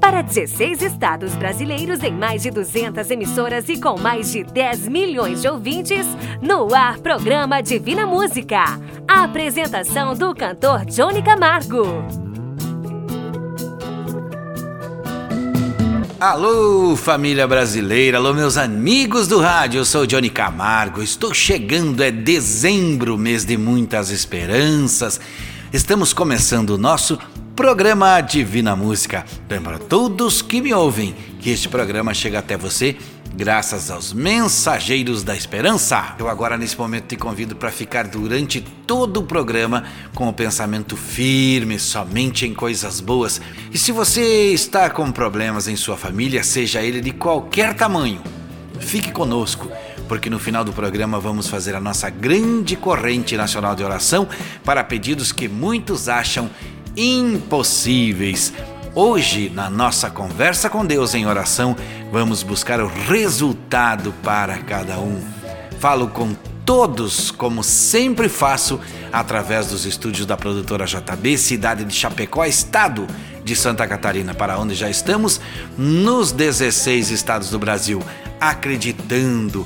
Para 16 estados brasileiros em mais de 200 emissoras e com mais de 10 milhões de ouvintes, no ar programa Divina Música. A apresentação do cantor Johnny Camargo. Alô, família brasileira, alô, meus amigos do rádio, eu sou Johnny Camargo, estou chegando, é dezembro, mês de muitas esperanças. Estamos começando o nosso programa Divina Música. Lembra todos que me ouvem que este programa chega até você graças aos mensageiros da esperança. Eu agora nesse momento te convido para ficar durante todo o programa com o pensamento firme somente em coisas boas. E se você está com problemas em sua família, seja ele de qualquer tamanho, fique conosco. Porque no final do programa vamos fazer a nossa grande corrente nacional de oração para pedidos que muitos acham impossíveis. Hoje, na nossa conversa com Deus em oração, vamos buscar o resultado para cada um. Falo com todos, como sempre faço, através dos estúdios da produtora JB, cidade de Chapecó, estado de Santa Catarina, para onde já estamos nos 16 estados do Brasil, acreditando,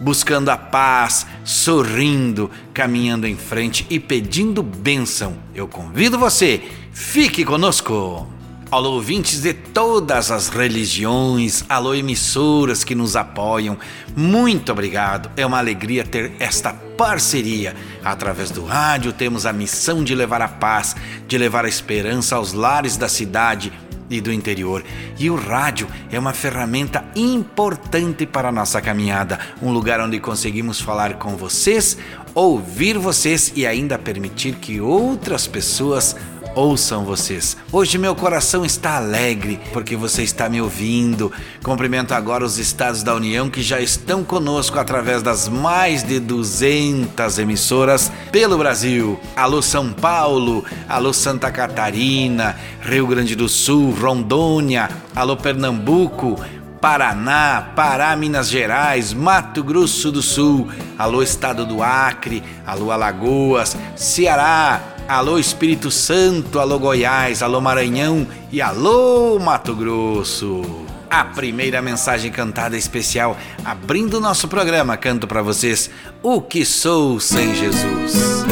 buscando a paz, sorrindo, caminhando em frente e pedindo bênção. Eu convido você, fique conosco! Alô, ouvintes de todas as religiões, alô, emissoras que nos apoiam, muito obrigado. É uma alegria ter esta parceria. Através do rádio, temos a missão de levar a paz, de levar a esperança aos lares da cidade e do interior. E o rádio é uma ferramenta importante para a nossa caminhada, um lugar onde conseguimos falar com vocês, ouvir vocês e ainda permitir que outras pessoas ouçam vocês. Hoje meu coração está alegre porque você está me ouvindo. Cumprimento agora os estados da União que já estão conosco através das mais de 200 emissoras pelo Brasil. Alô São Paulo, alô Santa Catarina, Rio Grande do Sul, Rondônia, alô Pernambuco, Paraná, Pará, Minas Gerais, Mato Grosso do Sul, alô Estado do Acre, alô Alagoas, Ceará, Alô Espírito Santo, alô Goiás, alô Maranhão e alô Mato Grosso. A primeira mensagem cantada especial abrindo o nosso programa, canto para vocês O que sou sem Jesus.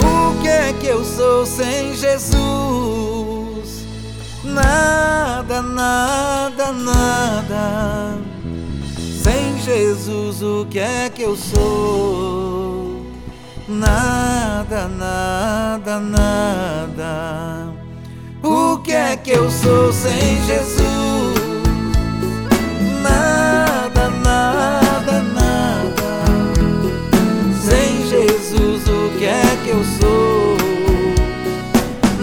O que é que eu sou sem Jesus? Nada, nada, nada. Sem Jesus, o que é que eu sou? Nada, nada, nada. O que é que eu sou sem Jesus? Nada, nada, nada. Sem Jesus, o que é que eu sou?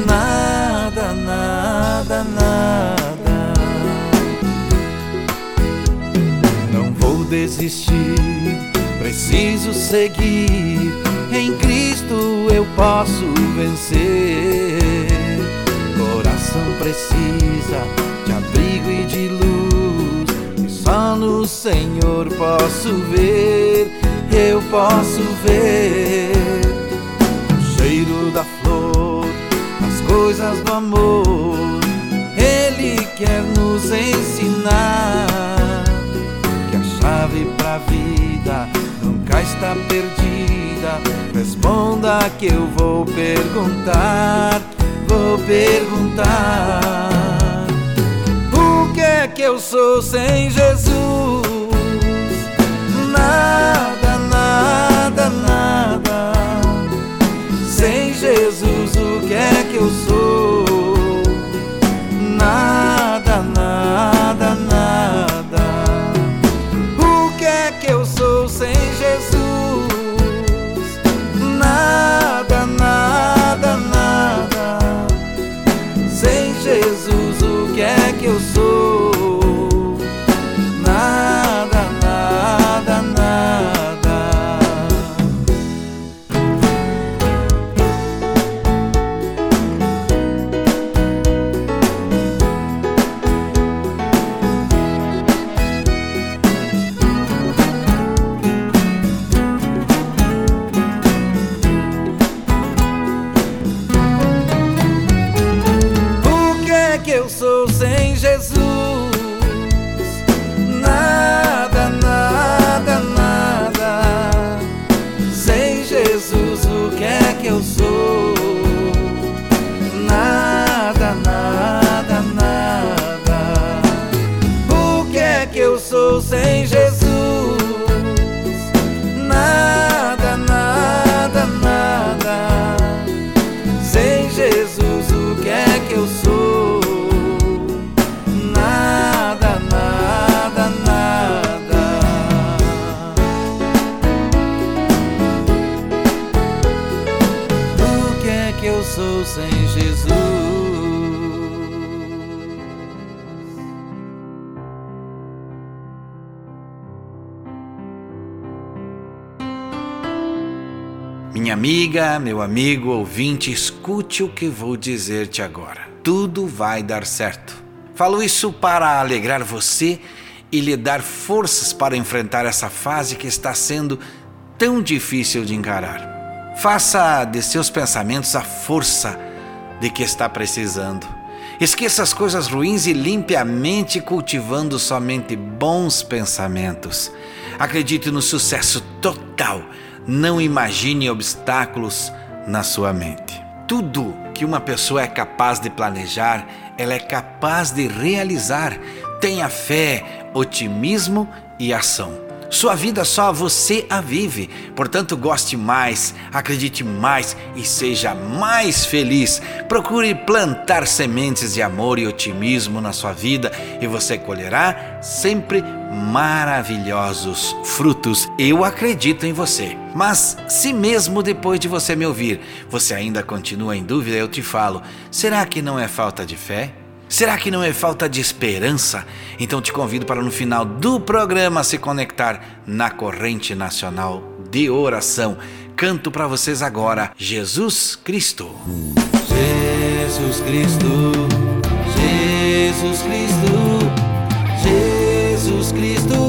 Nada, nada, nada. Não vou desistir, preciso seguir posso vencer. Coração precisa de abrigo e de luz, e só no Senhor posso ver. Eu posso ver o cheiro da flor, as coisas do amor. Ele quer nos ensinar que a chave pra vida nunca está perdida responda que eu vou perguntar, vou perguntar. O que é que eu sou sem Jesus? Nada, nada, nada. Sem Jesus, o que é que eu sou? Amigo ouvinte, escute o que vou dizer-te agora. Tudo vai dar certo. Falo isso para alegrar você e lhe dar forças para enfrentar essa fase que está sendo tão difícil de encarar. Faça de seus pensamentos a força de que está precisando. Esqueça as coisas ruins e limpe a mente cultivando somente bons pensamentos. Acredite no sucesso total. Não imagine obstáculos na sua mente. Tudo que uma pessoa é capaz de planejar, ela é capaz de realizar. Tenha fé, otimismo e ação. Sua vida só você a vive, portanto, goste mais, acredite mais e seja mais feliz. Procure plantar sementes de amor e otimismo na sua vida e você colherá sempre maravilhosos frutos. Eu acredito em você. Mas se mesmo depois de você me ouvir, você ainda continua em dúvida, eu te falo: será que não é falta de fé? Será que não é falta de esperança? Então te convido para no final do programa se conectar na corrente nacional de oração. Canto para vocês agora Jesus Cristo. Jesus Cristo, Jesus Cristo, Jesus Cristo,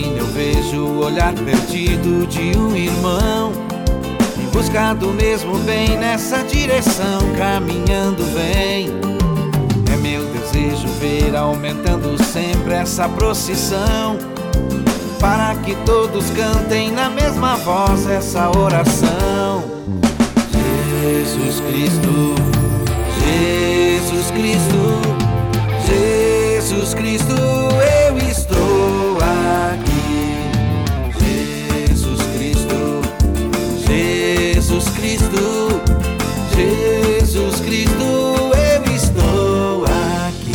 eu vejo o olhar perdido de um irmão. Em busca do mesmo bem nessa direção, caminhando vem. É meu desejo ver aumentando sempre essa procissão. Para que todos cantem na mesma voz essa oração. Jesus Cristo, Jesus Cristo, Jesus Cristo, Cristo, eu estou aqui.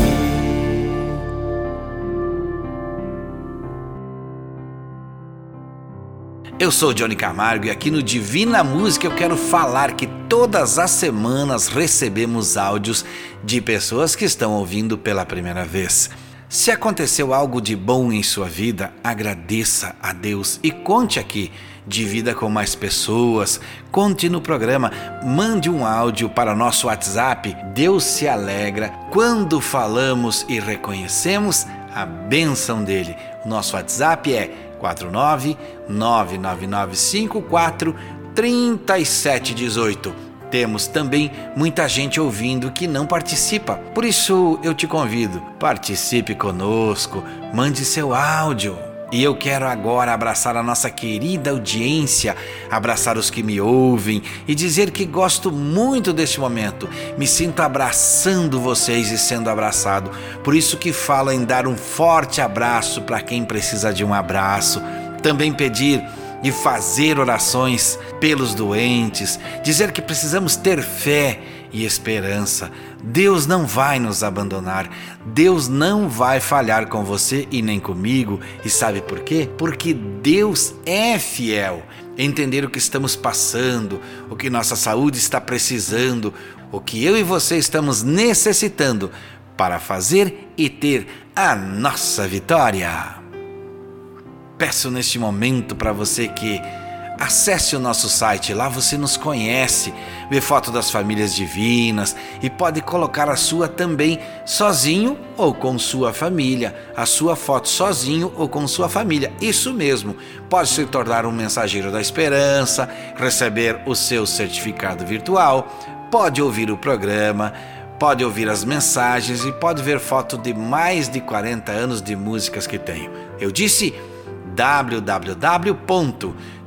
Eu sou Johnny Camargo e aqui no Divina Música eu quero falar que todas as semanas recebemos áudios de pessoas que estão ouvindo pela primeira vez. Se aconteceu algo de bom em sua vida, agradeça a Deus e conte aqui. Divida com mais pessoas, conte no programa, mande um áudio para nosso WhatsApp. Deus se alegra quando falamos e reconhecemos a bênção dele. Nosso WhatsApp é 49999543718. Temos também muita gente ouvindo que não participa. Por isso eu te convido, participe conosco, mande seu áudio. E eu quero agora abraçar a nossa querida audiência, abraçar os que me ouvem e dizer que gosto muito deste momento. Me sinto abraçando vocês e sendo abraçado. Por isso que falo em dar um forte abraço para quem precisa de um abraço. Também pedir e fazer orações pelos doentes, dizer que precisamos ter fé e esperança. Deus não vai nos abandonar. Deus não vai falhar com você e nem comigo. E sabe por quê? Porque Deus é fiel. Entender o que estamos passando, o que nossa saúde está precisando, o que eu e você estamos necessitando para fazer e ter a nossa vitória. Peço neste momento para você que Acesse o nosso site, lá você nos conhece, vê foto das famílias divinas e pode colocar a sua também sozinho ou com sua família. A sua foto sozinho ou com sua família. Isso mesmo, pode se tornar um mensageiro da esperança, receber o seu certificado virtual, pode ouvir o programa, pode ouvir as mensagens e pode ver foto de mais de 40 anos de músicas que tenho. Eu disse www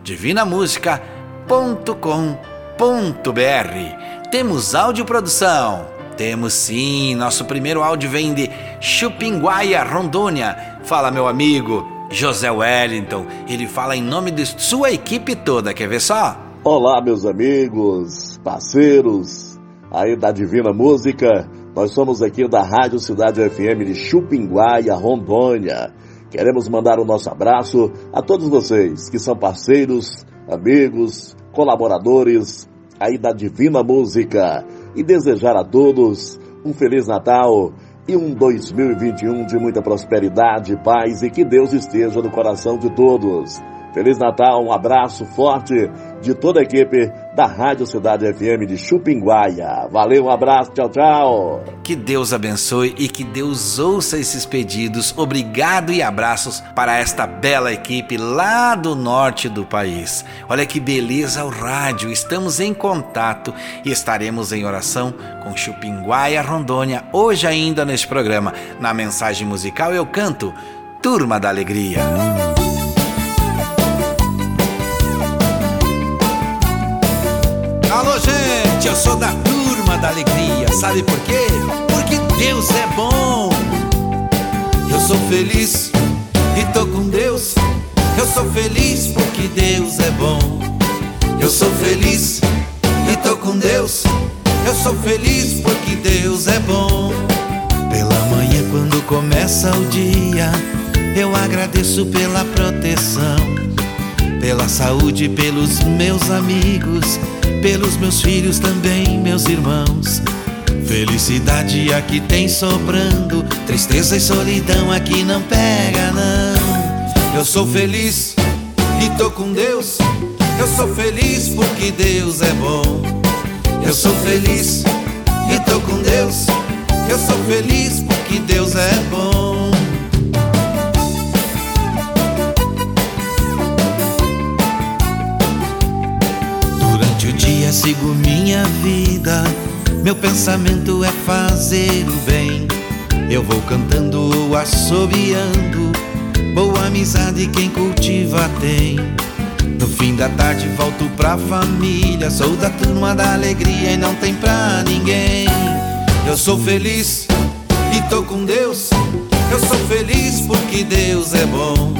divinamusica.com.br. Temos audioprodução? Temos sim, nosso primeiro áudio vem de Chupinguaia, Rondônia. Fala, meu amigo José Wellington. Ele fala em nome de sua equipe toda, quer ver só? Olá, meus amigos, parceiros aí da Divina Música. Nós somos aqui da Rádio Cidade FM de Chupinguaia, Rondônia. Queremos mandar o nosso abraço a todos vocês que são parceiros, amigos, colaboradores aí da Divina Música e desejar a todos um Feliz Natal e um 2021 de muita prosperidade, paz e que Deus esteja no coração de todos. Feliz Natal, um abraço forte de toda a equipe da Rádio Cidade FM de Chupinguaia. Valeu, um abraço, tchau, tchau. Que Deus abençoe e que Deus ouça esses pedidos. Obrigado e abraços para esta bela equipe lá do norte do país. Olha que beleza o rádio. Estamos em contato e estaremos em oração com Chupinguaia Rondônia hoje ainda neste programa. Na mensagem musical eu canto Turma da Alegria. Gente, eu sou da turma da alegria. Sabe por quê? Porque Deus é bom. Eu sou feliz e tô com Deus. Eu sou feliz porque Deus é bom. Eu sou feliz e tô com Deus. Eu sou feliz porque Deus é bom. Pela manhã, quando começa o dia, eu agradeço pela proteção, pela saúde, pelos meus amigos pelos meus filhos também, meus irmãos. Felicidade aqui tem sobrando, tristeza e solidão aqui não pega, não. Eu sou feliz e tô com Deus. Eu sou feliz porque Deus é bom. Eu sou feliz e tô com Deus. Eu sou feliz porque Deus é bom. Sigo minha vida. Meu pensamento é fazer o bem. Eu vou cantando assobiando. Boa amizade quem cultiva tem. No fim da tarde volto pra família. Sou da turma da alegria e não tem pra ninguém. Eu sou feliz e tô com Deus. Eu sou feliz porque Deus é bom.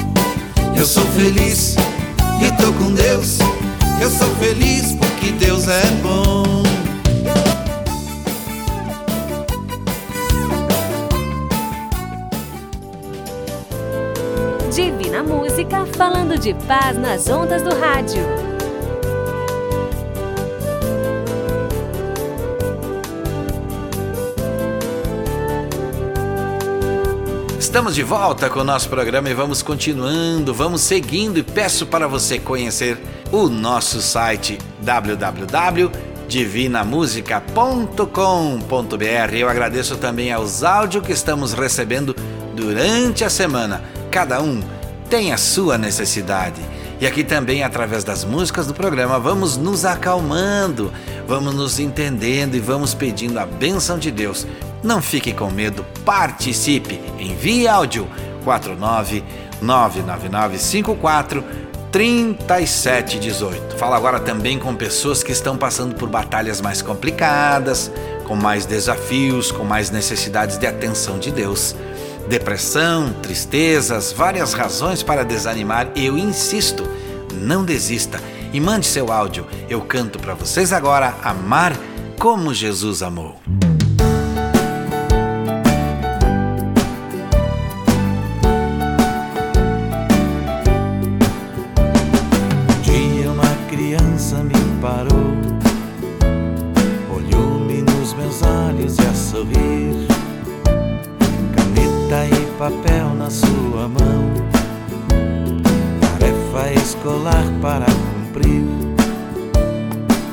Eu sou feliz e tô com Deus. Eu sou feliz porque Deus é bom. Divina Música falando de paz nas ondas do rádio. Estamos de volta com o nosso programa e vamos continuando, vamos seguindo e peço para você conhecer o nosso site www.divinamusica.com.br. Eu agradeço também aos áudios que estamos recebendo durante a semana. Cada um tem a sua necessidade. E aqui também, através das músicas do programa, vamos nos acalmando, vamos nos entendendo e vamos pedindo a bênção de Deus. Não fique com medo, participe, envie áudio 49 99954 3718. Fala agora também com pessoas que estão passando por batalhas mais complicadas, com mais desafios, com mais necessidades de atenção de Deus. Depressão, tristezas, várias razões para desanimar. Eu insisto, não desista e mande seu áudio. Eu canto para vocês agora Amar como Jesus amou. Papel na sua mão, tarefa escolar para cumprir.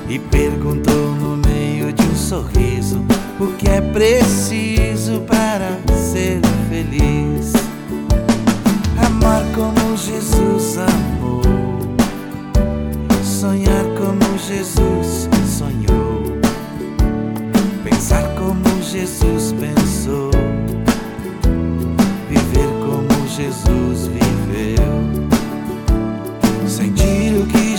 E perguntou no meio de um sorriso o que é preciso para ser feliz. Amar como Jesus amou, sonhar como Jesus sonhou, pensar como Jesus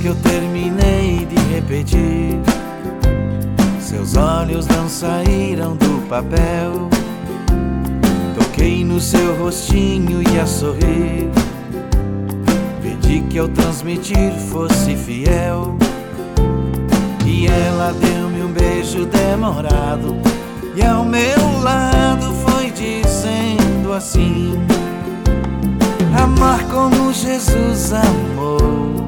Que eu terminei de repetir, seus olhos não saíram do papel. Toquei no seu rostinho e a sorrir. Pedi que ao transmitir fosse fiel. E ela deu-me um beijo demorado. E ao meu lado foi dizendo assim: Amar como Jesus amou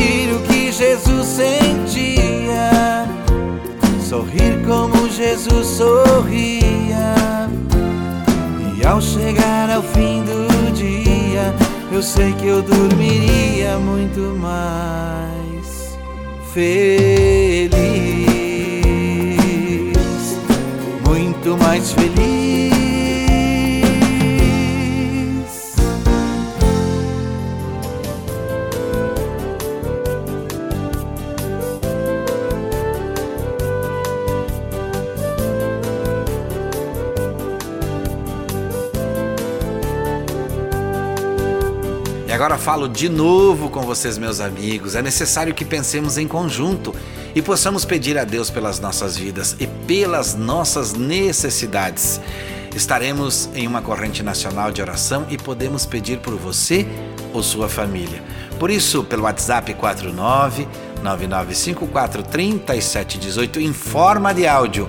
Sentir o que Jesus sentia, sorrir como Jesus sorria. E ao chegar ao fim do dia, eu sei que eu dormiria muito mais feliz, muito mais feliz. Agora falo de novo com vocês, meus amigos. É necessário que pensemos em conjunto e possamos pedir a Deus pelas nossas vidas e pelas nossas necessidades. Estaremos em uma corrente nacional de oração e podemos pedir por você ou sua família. Por isso, pelo WhatsApp 49 9954 3718 em forma de áudio,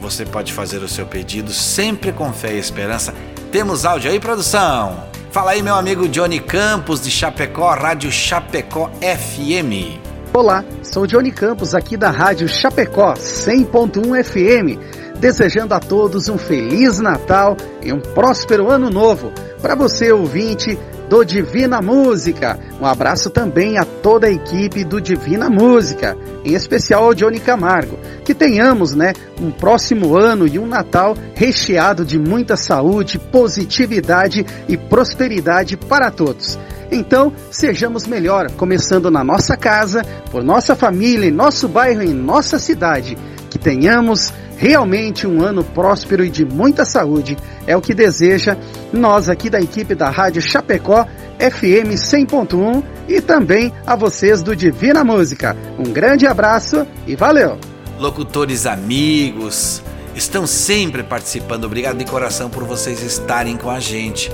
você pode fazer o seu pedido sempre com fé e esperança. Temos áudio aí, produção? Fala aí, meu amigo Johnny Campos de Chapecó, Rádio Chapecó FM. Olá, sou Johnny Campos aqui da Rádio Chapecó 100.1 FM desejando a todos um feliz Natal e um próspero ano novo. Para você, ouvinte do Divina Música, um abraço também a toda a equipe do Divina Música, em especial ao Johnny Camargo. Que tenhamos, né, um próximo ano e um Natal recheado de muita saúde, positividade e prosperidade para todos. Então, sejamos melhor, começando na nossa casa, por nossa família, em nosso bairro, em nossa cidade. Que tenhamos realmente um ano próspero e de muita saúde. É o que deseja nós aqui da equipe da Rádio Chapecó FM 100.1 e também a vocês do Divina Música. Um grande abraço e valeu! Locutores amigos, estão sempre participando. Obrigado de coração por vocês estarem com a gente.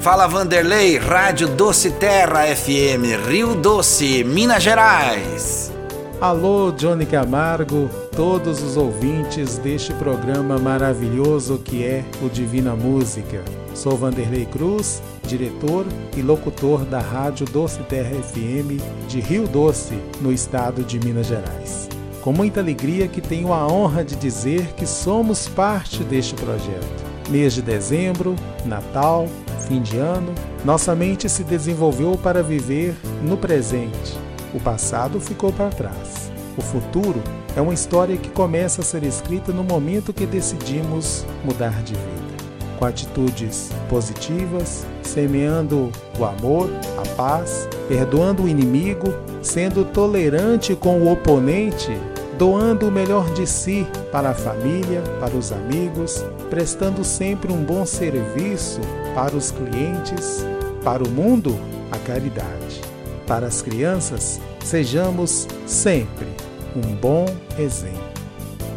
Fala Vanderlei, Rádio Doce Terra FM, Rio Doce, Minas Gerais. Alô, Johnny Camargo, todos os ouvintes deste programa maravilhoso que é o Divina Música. Sou Vanderlei Cruz, diretor e locutor da Rádio Doce Terra FM de Rio Doce, no estado de Minas Gerais. Com muita alegria que tenho a honra de dizer que somos parte deste projeto. Mês de dezembro, Natal, fim de ano, nossa mente se desenvolveu para viver no presente o passado ficou para trás. O futuro é uma história que começa a ser escrita no momento que decidimos mudar de vida. Com atitudes positivas, semeando o amor, a paz, perdoando o inimigo, sendo tolerante com o oponente, doando o melhor de si para a família, para os amigos, prestando sempre um bom serviço para os clientes, para o mundo, a caridade. Para as crianças, sejamos sempre um bom exemplo.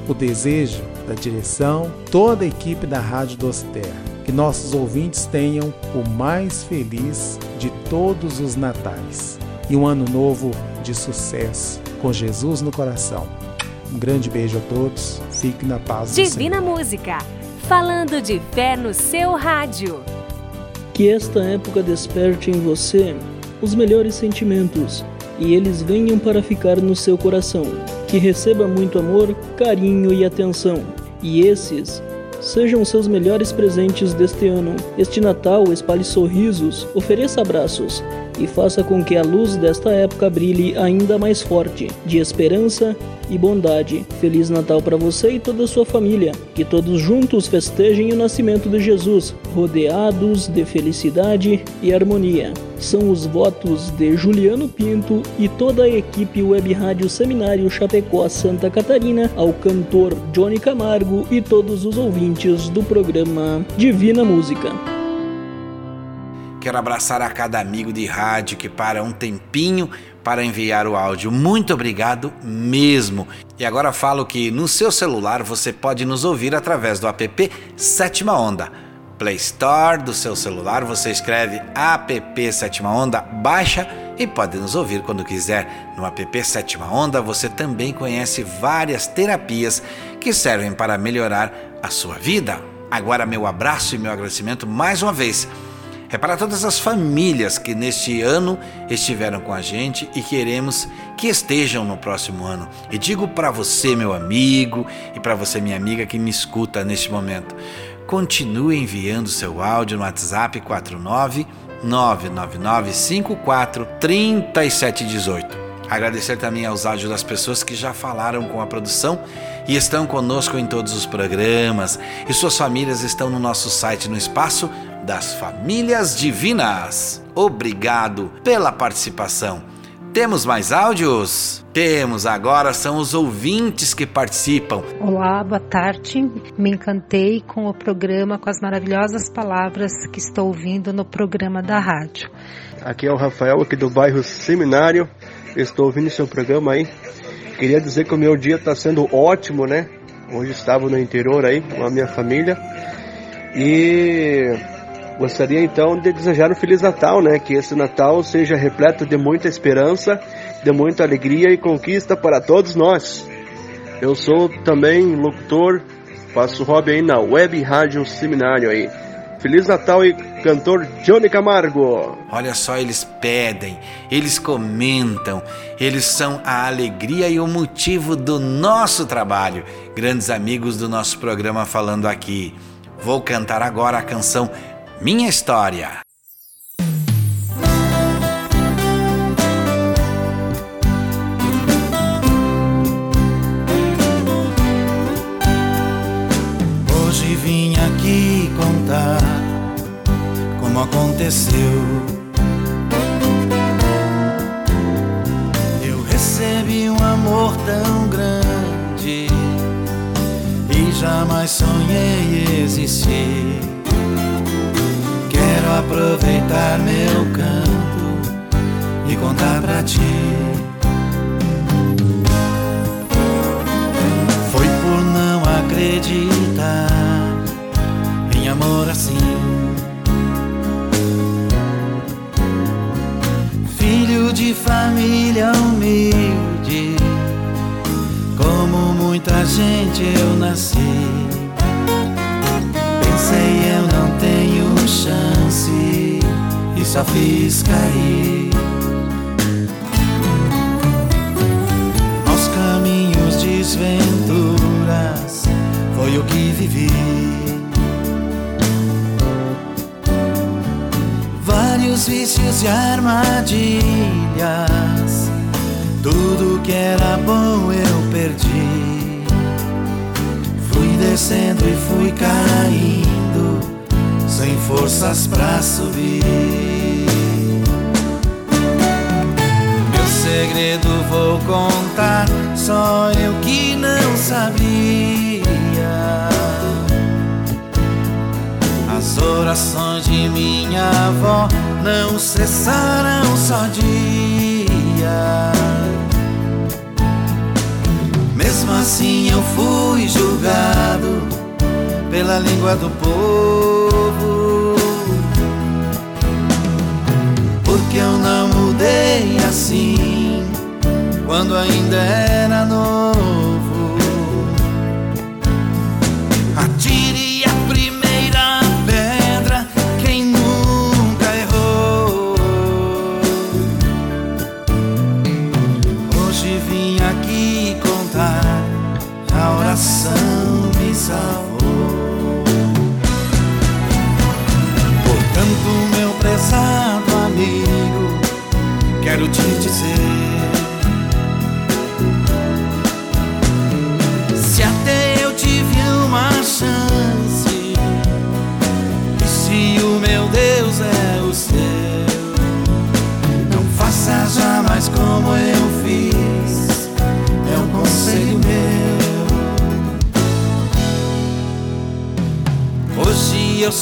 O desejo da direção, toda a equipe da Rádio Doce Terra, que nossos ouvintes tenham o mais feliz de todos os natais e um ano novo de sucesso, com Jesus no coração. Um grande beijo a todos, fique na paz Divina Música, falando de fé no seu rádio. Que esta época desperte em você os melhores sentimentos e eles venham para ficar no seu coração. Que receba muito amor, carinho e atenção. E esses sejam seus melhores presentes deste ano. Este Natal espalhe sorrisos, ofereça abraços e faça com que a luz desta época brilhe ainda mais forte, de esperança e bondade. Feliz Natal para você e toda a sua família. Que todos juntos festejem o nascimento de Jesus, rodeados de felicidade e harmonia. São os votos de Juliano Pinto e toda a equipe Web Rádio Seminário Chapecó Santa Catarina, ao cantor Johnny Camargo e todos os ouvintes do programa Divina Música. Quero abraçar a cada amigo de rádio que para um tempinho para enviar o áudio. Muito obrigado mesmo. E agora falo que no seu celular você pode nos ouvir através do app Sétima Onda. Play Store do seu celular, você escreve app Sétima Onda, baixa e pode nos ouvir quando quiser. No app Sétima Onda você também conhece várias terapias que servem para melhorar a sua vida. Agora meu abraço e meu agradecimento mais uma vez é para todas as famílias que neste ano estiveram com a gente e queremos que estejam no próximo ano. E digo para você, meu amigo, e para você, minha amiga que me escuta neste momento, continue enviando seu áudio no WhatsApp 49 99954 3718. Agradecer também aos áudios das pessoas que já falaram com a produção e estão conosco em todos os programas. E suas famílias estão no nosso site no espaço das Famílias Divinas. Obrigado pela participação. Temos mais áudios? Temos, agora são os ouvintes que participam. Olá, boa tarde. Me encantei com o programa, com as maravilhosas palavras que estou ouvindo no programa da rádio. Aqui é o Rafael, aqui do bairro Seminário. Estou ouvindo seu programa aí. Queria dizer que o meu dia está sendo ótimo, né? Hoje estava no interior aí com a minha família. E Gostaria então de desejar um Feliz Natal, né? Que esse Natal seja repleto de muita esperança, de muita alegria e conquista para todos nós. Eu sou também locutor, faço hobby aí na Web Rádio Seminário aí. Feliz Natal e cantor Johnny Camargo. Olha só, eles pedem, eles comentam, eles são a alegria e o motivo do nosso trabalho. Grandes amigos do nosso programa falando aqui. Vou cantar agora a canção minha história. Hoje vim aqui contar como aconteceu. Eu recebi um amor tão grande e jamais sonhei existir aproveitar meu canto e contar pra ti. Foi por não acreditar em amor assim. Filho de família humilde, como muita gente eu nasci. Pensei eu não tenho e só fiz cair. Aos caminhos desventuras foi o que vivi. Vários vícios e armadilhas, tudo que era bom eu perdi. Fui descendo e fui caindo, sem forças pra subir. Meu segredo vou contar, só eu que não sabia. As orações de minha avó não cessaram só dia. Mesmo assim eu fui julgado pela língua do povo. Porque eu não mudei assim quando ainda era novo.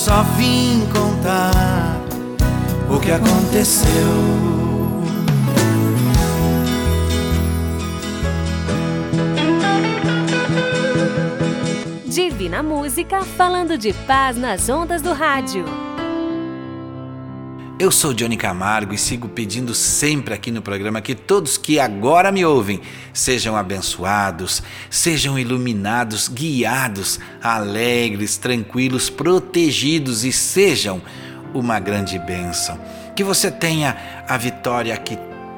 Só vim contar o que aconteceu. Divina Música falando de paz nas ondas do rádio. Eu sou Johnny Camargo e sigo pedindo sempre aqui no programa que todos que agora me ouvem sejam abençoados, sejam iluminados, guiados, alegres, tranquilos, protegidos e sejam uma grande bênção. Que você tenha a vitória que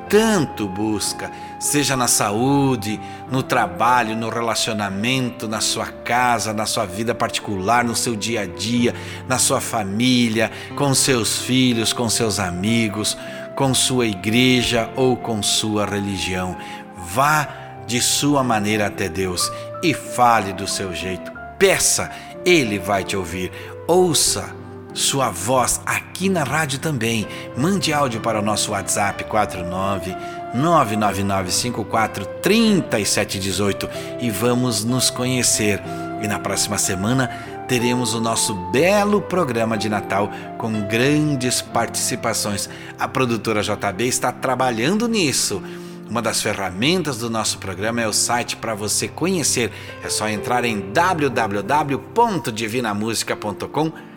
tanto busca, seja na saúde, no trabalho, no relacionamento, na sua casa, na sua vida particular, no seu dia a dia, na sua família, com seus filhos, com seus amigos, com sua igreja ou com sua religião. Vá de sua maneira até Deus e fale do seu jeito. Peça, Ele vai te ouvir. Ouça sua voz aqui na rádio também. Mande áudio para o nosso WhatsApp 49 99954 3718 e vamos nos conhecer. E na próxima semana teremos o nosso belo programa de Natal com grandes participações. A produtora JB está trabalhando nisso. Uma das ferramentas do nosso programa é o site para você conhecer. É só entrar em www.divinamusica.com.br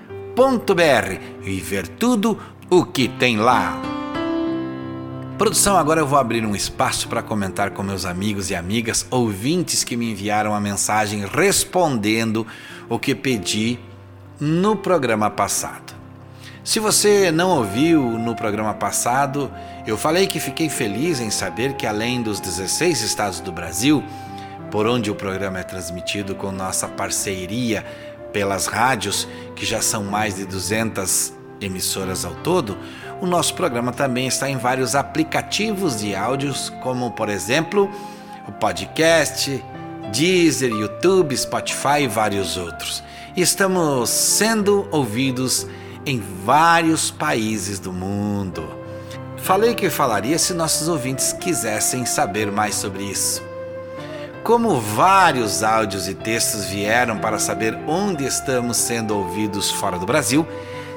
e ver tudo o que tem lá. Produção, agora eu vou abrir um espaço para comentar com meus amigos e amigas ouvintes que me enviaram a mensagem respondendo o que pedi no programa passado. Se você não ouviu no programa passado, eu falei que fiquei feliz em saber que, além dos 16 estados do Brasil, por onde o programa é transmitido com nossa parceria pelas rádios, que já são mais de 200 emissoras ao todo, o nosso programa também está em vários aplicativos de áudios, como por exemplo o podcast, Deezer, YouTube, Spotify e vários outros. Estamos sendo ouvidos em vários países do mundo. Falei que falaria se nossos ouvintes quisessem saber mais sobre isso. Como vários áudios e textos vieram para saber onde estamos sendo ouvidos fora do Brasil,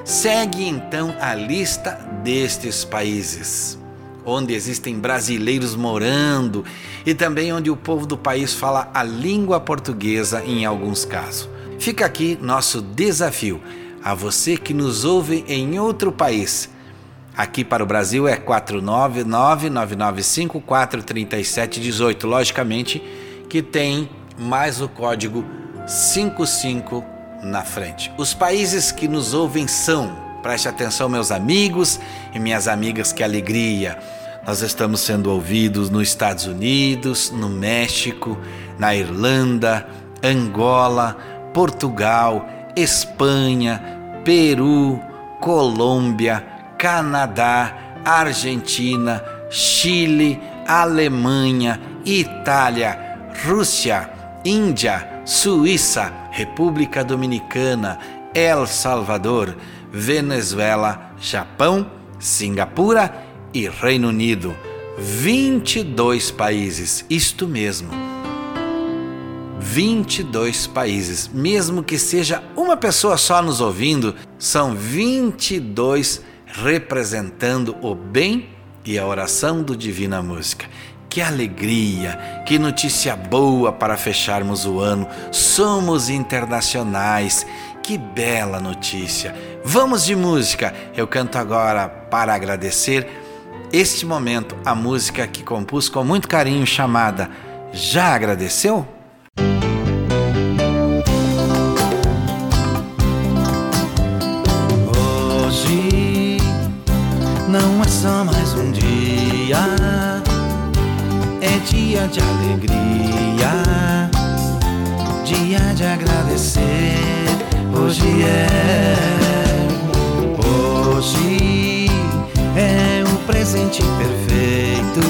segue então a lista destes países, onde existem brasileiros morando e também onde o povo do país fala a língua portuguesa em alguns casos. Fica aqui nosso desafio a você que nos ouve em outro país. Aqui para o Brasil é 499-9954-3718. Logicamente que tem mais o código 55 na frente. Os países que nos ouvem são, preste atenção, meus amigos e minhas amigas, que alegria! Nós estamos sendo ouvidos nos Estados Unidos, no México, na Irlanda, Angola, Portugal, Espanha, Peru, Colômbia, Canadá, Argentina, Chile, Alemanha, Itália, Rússia, Índia, Suíça, República Dominicana, El Salvador, Venezuela, Japão, Singapura e Reino Unido. 22 países, isto mesmo 22 países. Mesmo que seja uma pessoa só nos ouvindo, são 22 representando o bem e a oração do Divina Música. Que alegria, que notícia boa para fecharmos o ano. Somos internacionais. Que bela notícia. Vamos de música. Eu canto agora para agradecer este momento a música que compus com muito carinho chamada Já agradeceu? De alegria, dia de agradecer. Hoje é, hoje é o presente perfeito.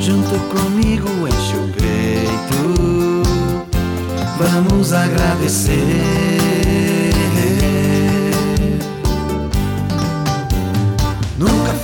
Junto comigo enche o peito, vamos agradecer.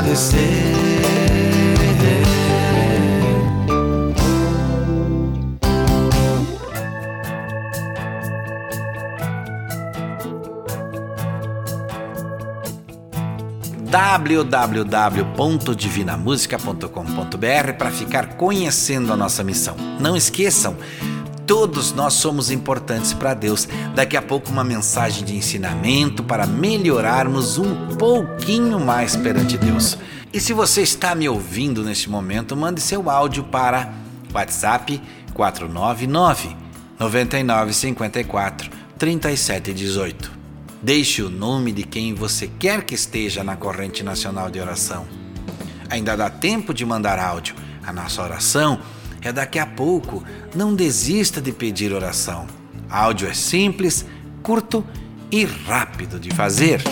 Agradecer. www.divinamusica.com.br para ficar conhecendo a nossa missão. Não esqueçam, Todos nós somos importantes para Deus. Daqui a pouco, uma mensagem de ensinamento para melhorarmos um pouquinho mais perante Deus. E se você está me ouvindo neste momento, mande seu áudio para WhatsApp 499 9954 3718. Deixe o nome de quem você quer que esteja na corrente nacional de oração. Ainda dá tempo de mandar áudio. A nossa oração é daqui a pouco. Não desista de pedir oração. Áudio é simples, curto e rápido de fazer.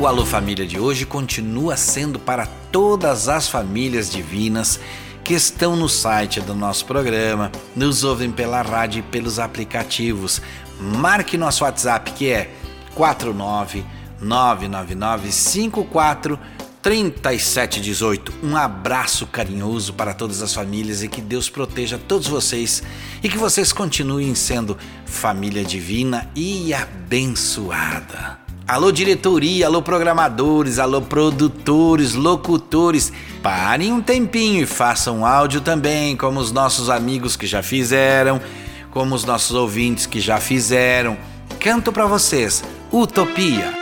O Alô Família de hoje continua sendo para todas as famílias divinas que estão no site do nosso programa, nos ouvem pela rádio e pelos aplicativos. Marque nosso WhatsApp que é 49 999 54 3718. Um abraço carinhoso para todas as famílias e que Deus proteja todos vocês e que vocês continuem sendo família divina e abençoada. Alô diretoria, alô programadores, alô produtores, locutores, parem um tempinho e façam áudio também, como os nossos amigos que já fizeram, como os nossos ouvintes que já fizeram. Canto para vocês, Utopia.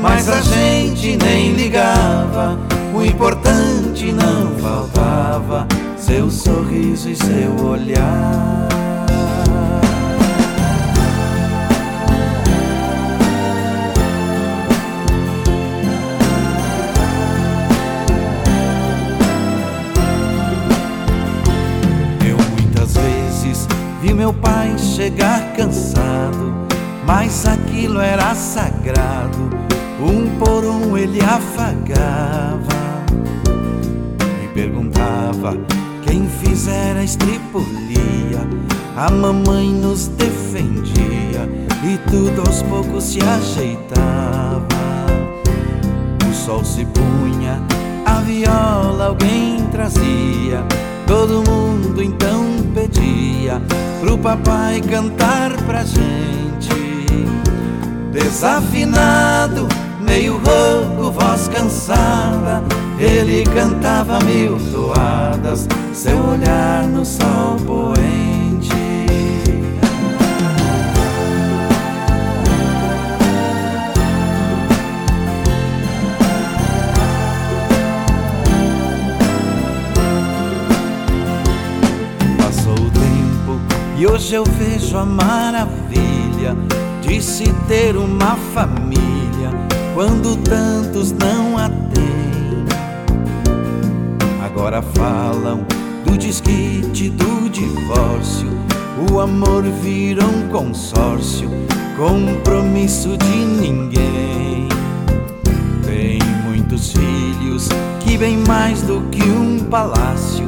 mas a gente nem ligava. O importante não faltava, seu sorriso e seu olhar. Eu muitas vezes vi meu pai chegar cansado, mas aquilo era sagrado um por um ele afagava e perguntava quem fizera a estripulia. A mamãe nos defendia e tudo aos poucos se ajeitava. O sol se punha, a viola alguém trazia. Todo mundo então pedia pro papai cantar pra gente. Desafinado meio rouco, voz cansada, ele cantava mil toadas, seu olhar no sol poente. Passou o tempo e hoje eu vejo a maravilha de se ter uma família quando tantos não a têm. Agora falam do desquite, do divórcio. O amor vira um consórcio, compromisso de ninguém. Tem muitos filhos que, bem mais do que um palácio,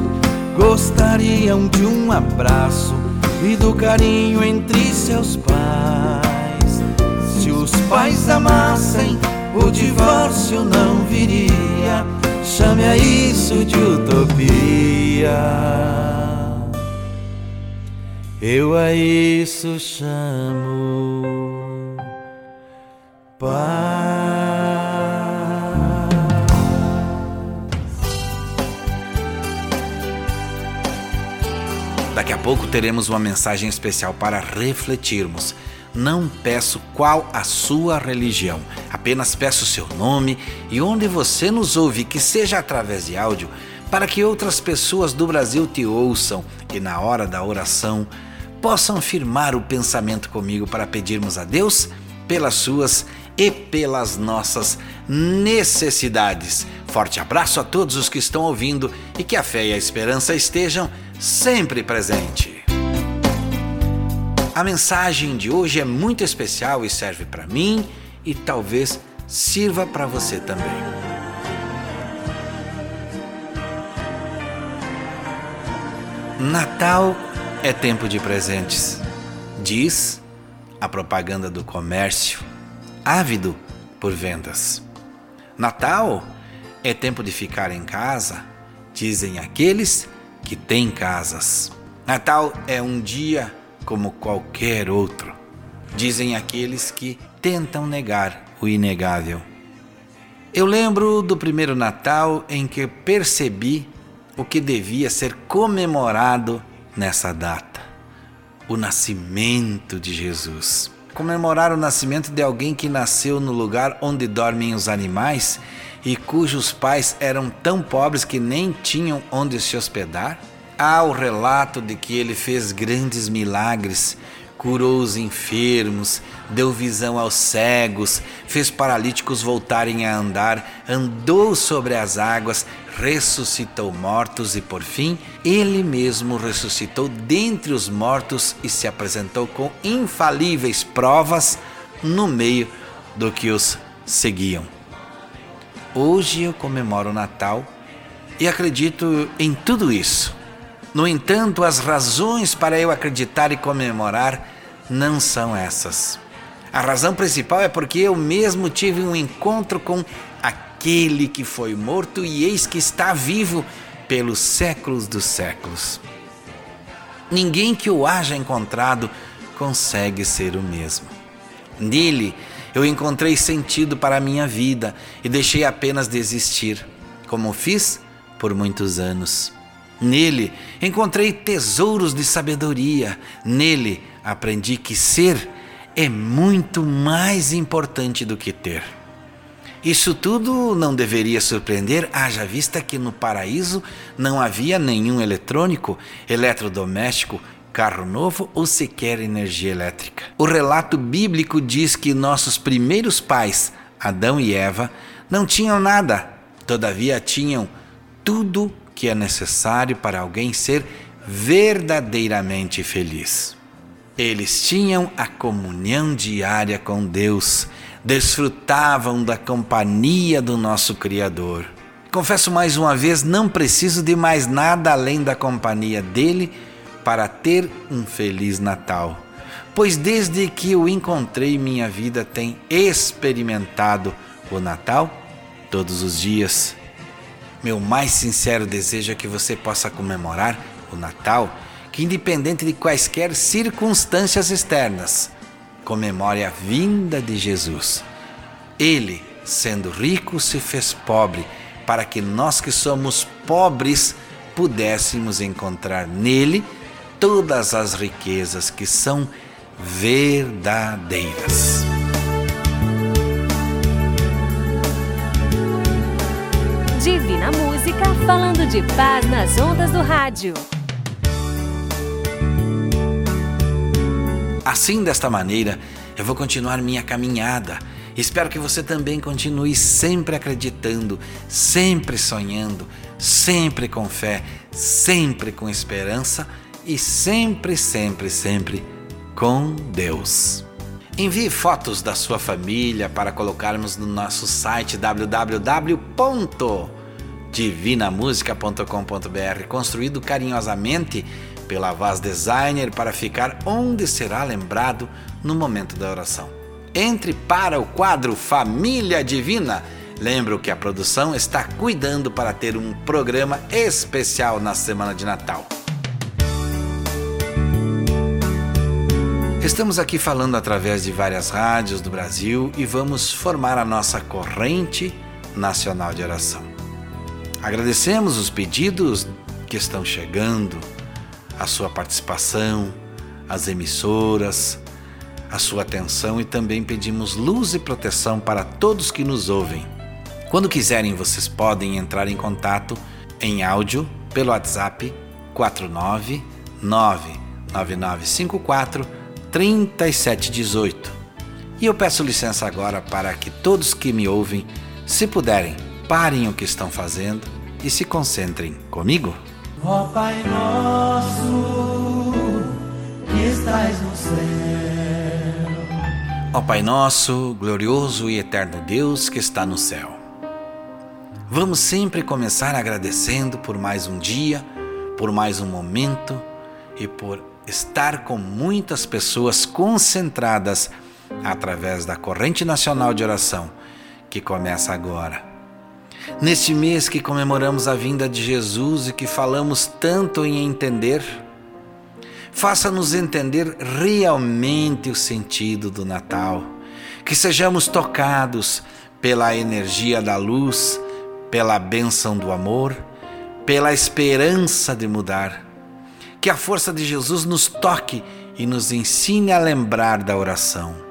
gostariam de um abraço e do carinho entre seus pais. Se os pais amassem, o divórcio não viria. Chame a isso de utopia. Eu a isso chamo paz. Daqui a pouco teremos uma mensagem especial para refletirmos. Não peço qual a sua religião, apenas peço seu nome e onde você nos ouve, que seja através de áudio, para que outras pessoas do Brasil te ouçam e na hora da oração possam firmar o pensamento comigo para pedirmos a Deus pelas suas e pelas nossas necessidades. Forte abraço a todos os que estão ouvindo e que a fé e a esperança estejam sempre presente. A mensagem de hoje é muito especial e serve para mim e talvez sirva para você também. Natal é tempo de presentes, diz a propaganda do comércio, ávido por vendas. Natal é tempo de ficar em casa, dizem aqueles que têm casas. Natal é um dia como qualquer outro, dizem aqueles que tentam negar o inegável. Eu lembro do primeiro Natal em que percebi o que devia ser comemorado nessa data: o nascimento de Jesus. Comemorar o nascimento de alguém que nasceu no lugar onde dormem os animais e cujos pais eram tão pobres que nem tinham onde se hospedar? Há o relato de que ele fez grandes milagres, curou os enfermos, deu visão aos cegos, fez paralíticos voltarem a andar, andou sobre as águas, ressuscitou mortos e, por fim, ele mesmo ressuscitou dentre os mortos e se apresentou com infalíveis provas no meio do que os seguiam. Hoje eu comemoro o Natal e acredito em tudo isso. No entanto, as razões para eu acreditar e comemorar não são essas. A razão principal é porque eu mesmo tive um encontro com aquele que foi morto e eis que está vivo pelos séculos dos séculos. Ninguém que o haja encontrado consegue ser o mesmo. Nele eu encontrei sentido para a minha vida e deixei apenas de existir, como fiz por muitos anos. Nele encontrei tesouros de sabedoria. Nele aprendi que ser é muito mais importante do que ter. Isso tudo não deveria surpreender, haja vista que no paraíso não havia nenhum eletrônico, eletrodoméstico, carro novo ou sequer energia elétrica. O relato bíblico diz que nossos primeiros pais, Adão e Eva, não tinham nada, todavia tinham tudo que é necessário para alguém ser verdadeiramente feliz. Eles tinham a comunhão diária com Deus, desfrutavam da companhia do nosso Criador. Confesso mais uma vez, não preciso de mais nada além da companhia dele para ter um feliz Natal. Pois desde que o encontrei, minha vida tem experimentado o Natal todos os dias. Meu mais sincero desejo é que você possa comemorar o Natal, que independente de quaisquer circunstâncias externas, comemore a vinda de Jesus. Ele, sendo rico, se fez pobre, para que nós que somos pobres pudéssemos encontrar nele todas as riquezas que são verdadeiras. Música falando de paz nas ondas do rádio. Assim, desta maneira, eu vou continuar minha caminhada. Espero que você também continue sempre acreditando, sempre sonhando, sempre com fé, sempre com esperança e sempre, sempre, sempre com Deus. Envie fotos da sua família para colocarmos no nosso site www.divinamusica.com.br, construído carinhosamente pela Vaz Designer para ficar onde será lembrado no momento da oração. Entre para o quadro Família Divina. Lembro que a produção está cuidando para ter um programa especial na semana de Natal. Estamos aqui falando através de várias rádios do Brasil e vamos formar a nossa corrente nacional de oração. Agradecemos os pedidos que estão chegando a sua participação, as emissoras, a sua atenção e também pedimos luz e proteção para todos que nos ouvem. Quando quiserem, vocês podem entrar em contato em áudio pelo WhatsApp 499 9954 3718. E eu peço licença agora para que todos que me ouvem, se puderem, parem o que estão fazendo e se concentrem comigo. Ó Pai nosso, que estás no céu. Ó Pai nosso, glorioso e eterno Deus que está no céu. Vamos sempre começar agradecendo por mais um dia, por mais um momento e por estar com muitas pessoas concentradas através da corrente nacional de oração que começa agora Neste mês que comemoramos a vinda de Jesus e que falamos tanto em entender, faça-nos entender realmente o sentido do Natal, que sejamos tocados pela energia da luz, pela bênção do amor, pela esperança de mudar. Que a força de Jesus nos toque e nos ensine a lembrar da oração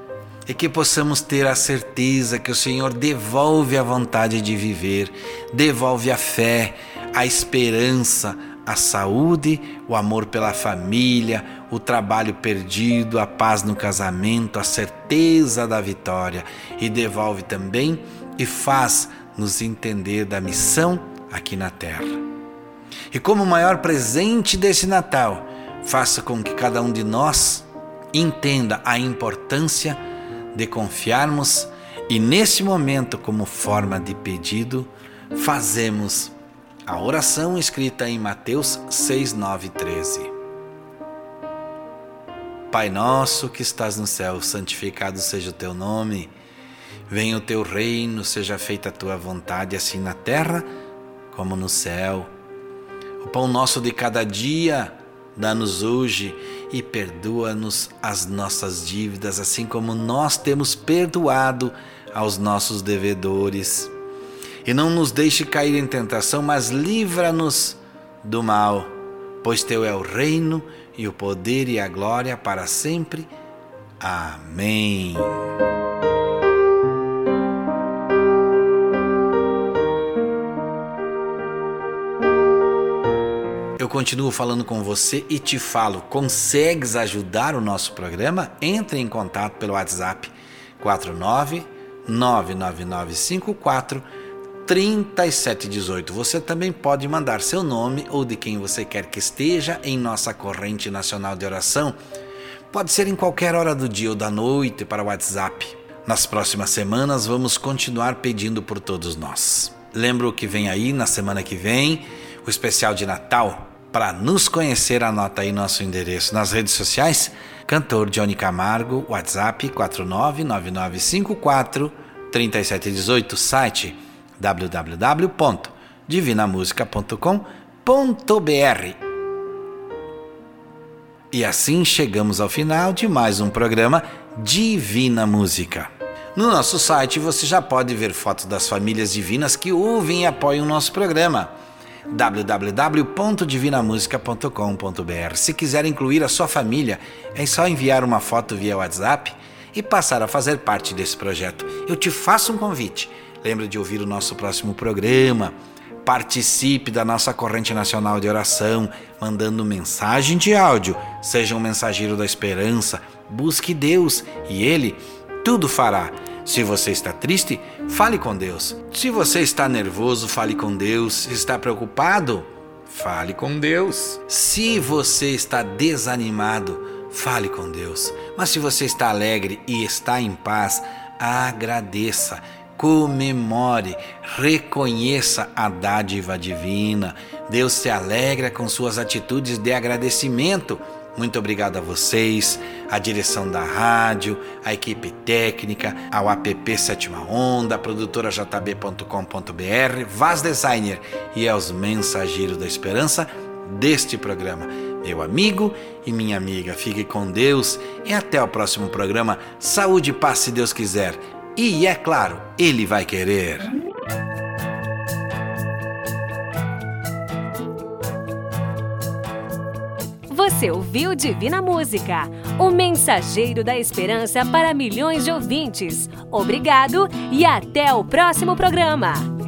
e que possamos ter a certeza que o Senhor devolve a vontade de viver, devolve a fé, a esperança, a saúde, o amor pela família, o trabalho perdido, a paz no casamento, a certeza da vitória e devolve também e faz nos entender da missão aqui na terra. E como maior presente desse Natal, faça com que cada um de nós entenda a importância de confiarmos e nesse momento, como forma de pedido, fazemos a oração escrita em Mateus 6, 9 e 13. Pai nosso que estás no céu, santificado seja o teu nome. Venha o teu reino, seja feita a tua vontade, assim na terra como no céu. O pão nosso de cada dia, dá-nos hoje e perdoa-nos as nossas dívidas, assim como nós temos perdoado aos nossos devedores. E não nos deixe cair em tentação, mas livra-nos do mal, pois teu é o reino e o poder e a glória para sempre. Amém. Continuo falando com você e te falo, consegues ajudar o nosso programa? Entre em contato pelo WhatsApp 49 99954 3718. Você também pode mandar seu nome ou de quem você quer que esteja em nossa corrente nacional de oração. Pode ser em qualquer hora do dia ou da noite para o WhatsApp. Nas próximas semanas vamos continuar pedindo por todos nós. Lembro que vem aí na semana que vem o especial de Natal para nos conhecer, anota aí nosso endereço nas redes sociais. Cantor Johnny Camargo, WhatsApp 499954 3718, site www.divinamusica.com.br. E assim chegamos ao final de mais um programa Divina Música. No nosso site você já pode ver fotos das famílias divinas que ouvem e apoiam o nosso programa. www.divinamusica.com.br. Se quiser incluir a sua família, é só enviar uma foto via WhatsApp e passar a fazer parte desse projeto. Eu te faço um convite. Lembre de ouvir o nosso próximo programa. Participe da nossa corrente nacional de oração, mandando mensagem de áudio. Seja um mensageiro da esperança. Busque Deus e Ele tudo fará. Se você está triste, fale com Deus. Se você está nervoso, fale com Deus. Se está preocupado, fale com Deus. Se você está desanimado, fale com Deus. Mas se você está alegre e está em paz, agradeça comemore, reconheça a dádiva divina. Deus se alegra com suas atitudes de agradecimento. Muito obrigado a vocês, a direção da rádio, a equipe técnica, ao app Sétima Onda, a produtora jb.com.br, Vaz Designer e aos mensageiros da esperança deste programa. Meu amigo e minha amiga, fique com Deus e até o próximo programa. Saúde e paz, se Deus quiser. E é claro, ele vai querer. Você ouviu Divina Música, o mensageiro da esperança para milhões de ouvintes. Obrigado e até o próximo programa.